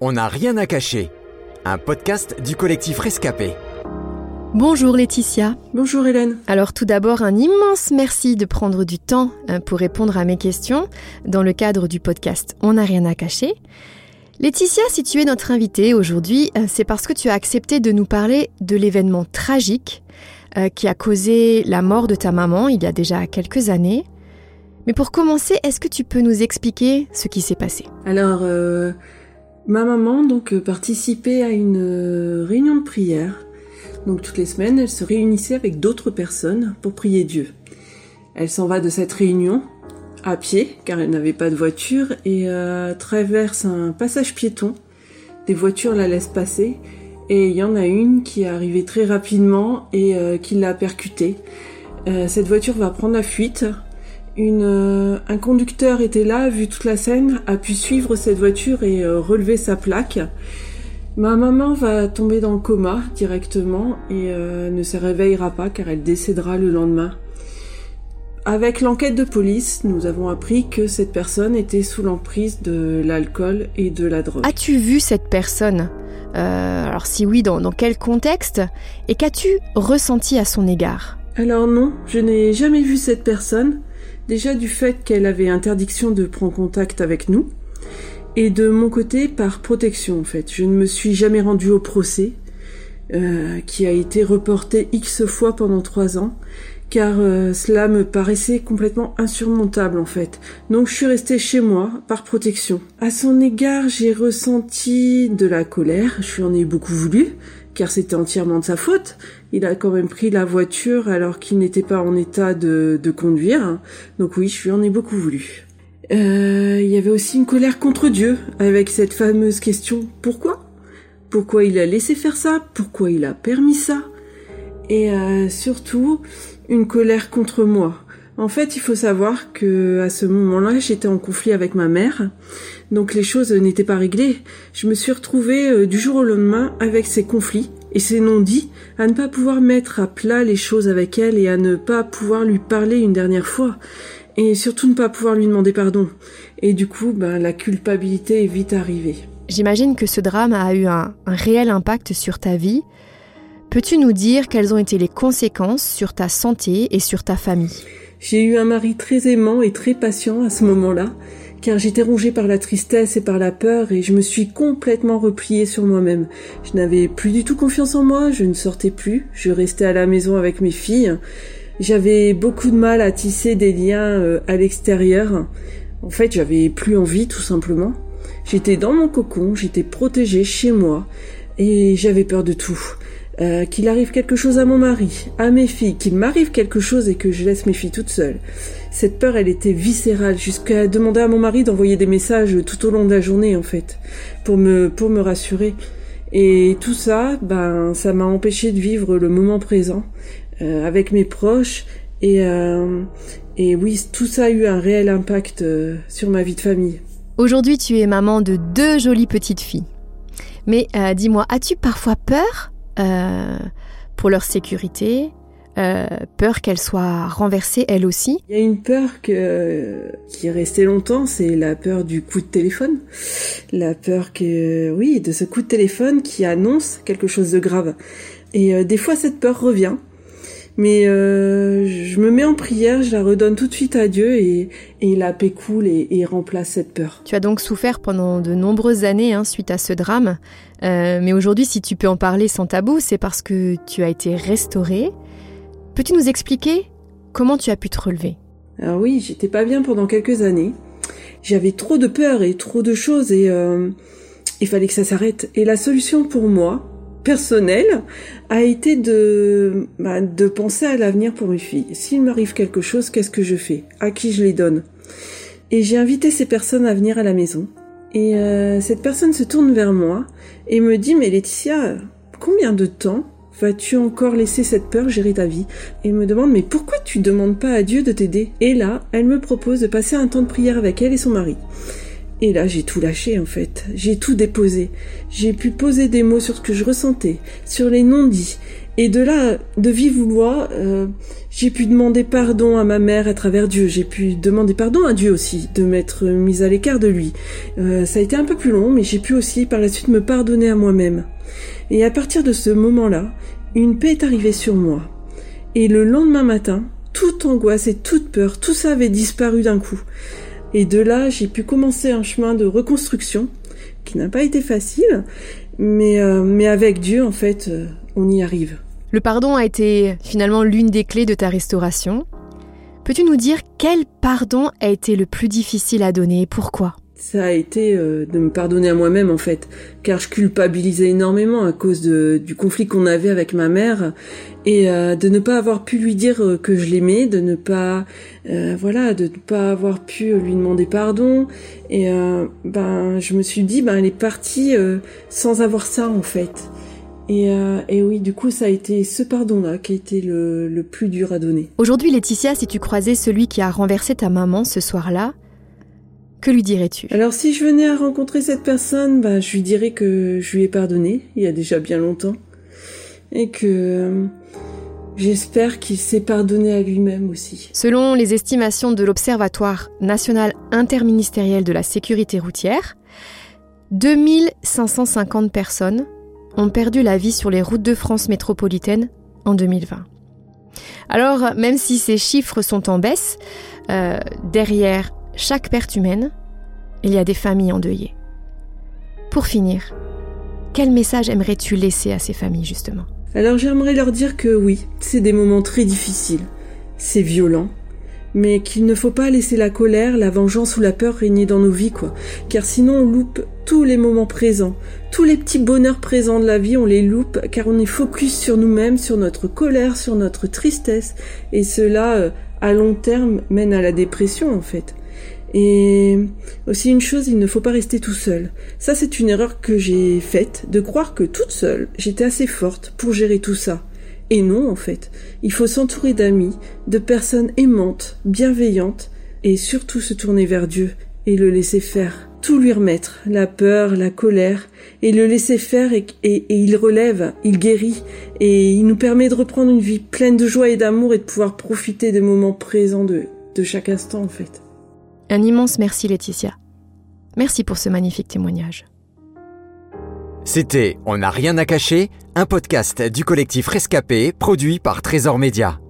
On n'a rien à cacher. Un podcast du collectif Rescapé. Bonjour Laetitia. Bonjour Hélène. Alors tout d'abord, un immense merci de prendre du temps euh, pour répondre à mes questions dans le cadre du podcast On n'a rien à cacher. Laetitia, si tu es notre invitée aujourd'hui, euh, c'est parce que tu as accepté de nous parler de l'événement tragique euh, qui a causé la mort de ta maman il y a déjà quelques années. Mais pour commencer, est-ce que tu peux nous expliquer ce qui s'est passé? Alors, euh, ma maman donc euh, participait à une euh, réunion de prière. Donc toutes les semaines, elle se réunissait avec d'autres personnes pour prier Dieu. Elle s'en va de cette réunion à pied, car elle n'avait pas de voiture, et euh, traverse un passage piéton. Des voitures la laissent passer, et il y en a une qui est arrivée très rapidement et qui l'a percutée. Cette voiture va prendre la fuite. Une, euh, un conducteur était là, a vu toute la scène, a pu suivre cette voiture et euh, relever sa plaque. Ma maman va tomber dans le coma directement et euh, ne se réveillera pas car elle décédera le lendemain. Avec l'enquête de police, nous avons appris que cette personne était sous l'emprise de l'alcool et de la drogue. As-tu vu cette personne? Euh, Alors si oui, dans, dans quel contexte? Et qu'as-tu ressenti à son égard? Alors non, je n'ai jamais vu cette personne. Déjà du fait qu'elle avait interdiction de prendre contact avec nous. Et de mon côté, par protection en fait. Je ne me suis jamais rendue au procès, euh, qui a été reporté X fois pendant trois ans, car euh, cela me paraissait complètement insurmontable en fait. Donc je suis restée chez moi, par protection. À son égard, j'ai ressenti de la colère, je lui en ai beaucoup voulu, car c'était entièrement de sa faute. Il a quand même pris la voiture alors qu'il n'était pas en état de, de conduire. Donc oui, je lui en ai beaucoup voulu. Euh, il y avait aussi une colère contre Dieu, avec cette fameuse question pourquoi? Pourquoi il a laissé faire ça? Pourquoi il a permis ça? Et euh, surtout, une colère contre moi. En fait, il faut savoir que à ce moment-là, j'étais en conflit avec ma mère, donc les choses n'étaient pas réglées. Je me suis retrouvée euh, du jour au lendemain avec ces conflits et ces non-dits, à ne pas pouvoir mettre à plat les choses avec elle et à ne pas pouvoir lui parler une dernière fois et surtout ne pas pouvoir lui demander pardon. Et du coup, ben, la culpabilité est vite arrivée. J'imagine que ce drame a eu un, un réel impact sur ta vie. Peux-tu nous dire quelles ont été les conséquences sur ta santé et sur ta famille? J'ai eu un mari très aimant et très patient à ce moment-là, car j'étais rongée par la tristesse et par la peur et je me suis complètement repliée sur moi-même. Je n'avais plus du tout confiance en moi, je ne sortais plus, je restais à la maison avec mes filles. J'avais beaucoup de mal à tisser des liens euh, à l'extérieur. En fait, j'avais plus envie tout simplement. J'étais dans mon cocon, j'étais protégée chez moi et j'avais peur de tout. Euh, qu'il arrive quelque chose à mon mari, à mes filles, qu'il m'arrive quelque chose et que je laisse mes filles toutes seules. Cette peur, elle était viscérale, jusqu'à demander à mon mari d'envoyer des messages tout au long de la journée, en fait, pour me, pour me rassurer. Et tout ça, ben, ça m'a empêché de vivre le moment présent euh, avec mes proches. Et, euh, et oui, tout ça a eu un réel impact euh, sur ma vie de famille. Aujourd'hui, tu es maman de deux jolies petites filles. Mais euh, dis-moi, as-tu parfois peur? Euh, pour leur sécurité euh, Peur qu'elles soient renversées elles aussi Il y a une peur qui est restée longtemps, c'est la peur du coup de téléphone. La peur que, oui, de ce coup de téléphone qui annonce quelque chose de grave. Et euh, des fois, cette peur revient. Mais euh, je me mets en prière, je la redonne tout de suite à Dieu et, et la paix coule et, et remplace cette peur. Tu as donc souffert pendant de nombreuses années hein, suite à ce drame. Euh, mais aujourd'hui, si tu peux en parler sans tabou, c'est parce que tu as été restaurée. Peux-tu nous expliquer comment tu as pu te relever? Alors oui, j'étais pas bien pendant quelques années. J'avais trop de peur et trop de choses et euh, il fallait que ça s'arrête. Et la solution pour moi, personnelle, a été de, bah, de penser à l'avenir pour mes filles. S'il m'arrive quelque chose, qu'est-ce que je fais? À qui je les donne? Et j'ai invité ces personnes à venir à la maison. Et euh, cette personne se tourne vers moi et me dit Mais Laetitia, combien de temps vas-tu encore laisser cette peur gérer ta vie? Et me demande Mais pourquoi tu demandes pas à Dieu de t'aider? Et là, elle me propose de passer un temps de prière avec elle et son mari. Et là, j'ai tout lâché en fait. J'ai tout déposé. J'ai pu poser des mots sur ce que je ressentais, sur les non-dits. Et de là, de vive voix, euh, j'ai pu demander pardon à ma mère à travers Dieu. J'ai pu demander pardon à Dieu aussi, de m'être mise à l'écart de lui. Euh, ça a été un peu plus long, mais j'ai pu aussi par la suite me pardonner à moi-même. Et à partir de ce moment-là, une paix est arrivée sur moi. Et le lendemain matin, toute angoisse et toute peur, tout ça avait disparu d'un coup. Et de là, j'ai pu commencer un chemin de reconstruction qui n'a pas été facile, mais, euh, avec Dieu, en fait, euh, on y arrive. Le pardon a été finalement l'une des clés de ta restauration. Peux-tu nous dire quel pardon a été le plus difficile à donner et pourquoi? Ça a été euh, de me pardonner à moi-même en fait, car je culpabilisais énormément à cause de, du conflit qu'on avait avec ma mère et euh, de ne pas avoir pu lui dire euh, que je l'aimais, de ne pas voilà, de ne pas avoir pu lui demander pardon et ben je me suis dit ben elle est partie sans avoir ça en fait. Et, et, oui, du coup, ça a été ce pardon-là qui a été le, le plus dur à donner. Aujourd'hui, Laetitia, si tu croisais celui qui a renversé ta maman ce soir-là, que lui dirais-tu? Alors si je venais à rencontrer cette personne, bah, je lui dirais que je lui ai pardonné il y a déjà bien longtemps et que euh, j'espère qu'il s'est pardonné à lui-même aussi. Selon les estimations de l'Observatoire national interministériel de la sécurité routière, 2550 personnes ont perdu la vie sur les routes de France métropolitaine en 2020. Alors, même si ces chiffres sont en baisse, euh, derrière chaque perte humaine, il y a des familles endeuillées. Pour finir, quel message aimerais-tu laisser à ces familles justement? Alors j'aimerais leur dire que oui, c'est des moments très difficiles, c'est violent, mais qu'il ne faut pas laisser la colère, la vengeance ou la peur régner dans nos vies, quoi. Car sinon on loupe tous les moments présents, tous les petits bonheurs présents de la vie, on les loupe, car on est focus sur nous-mêmes, sur notre colère, sur notre tristesse, et cela, euh, à long terme, mène à la dépression, en fait. Et aussi une chose, il ne faut pas rester tout seul. Ça, c'est une erreur que j'ai faite, de croire que toute seule, j'étais assez forte pour gérer tout ça. Et non, en fait. Il faut s'entourer d'amis, de personnes aimantes, bienveillantes, et surtout se tourner vers Dieu et le laisser faire. Tout lui remettre, la peur, la colère, et le laisser faire et, et, il relève, il guérit, et il nous permet de reprendre une vie pleine de joie et d'amour et de pouvoir profiter des moments présents de, de chaque instant en fait. Un immense merci Laetitia. Merci pour ce magnifique témoignage. C'était On n'a rien à cacher, un podcast du collectif Rescapé produit par Trésor Média.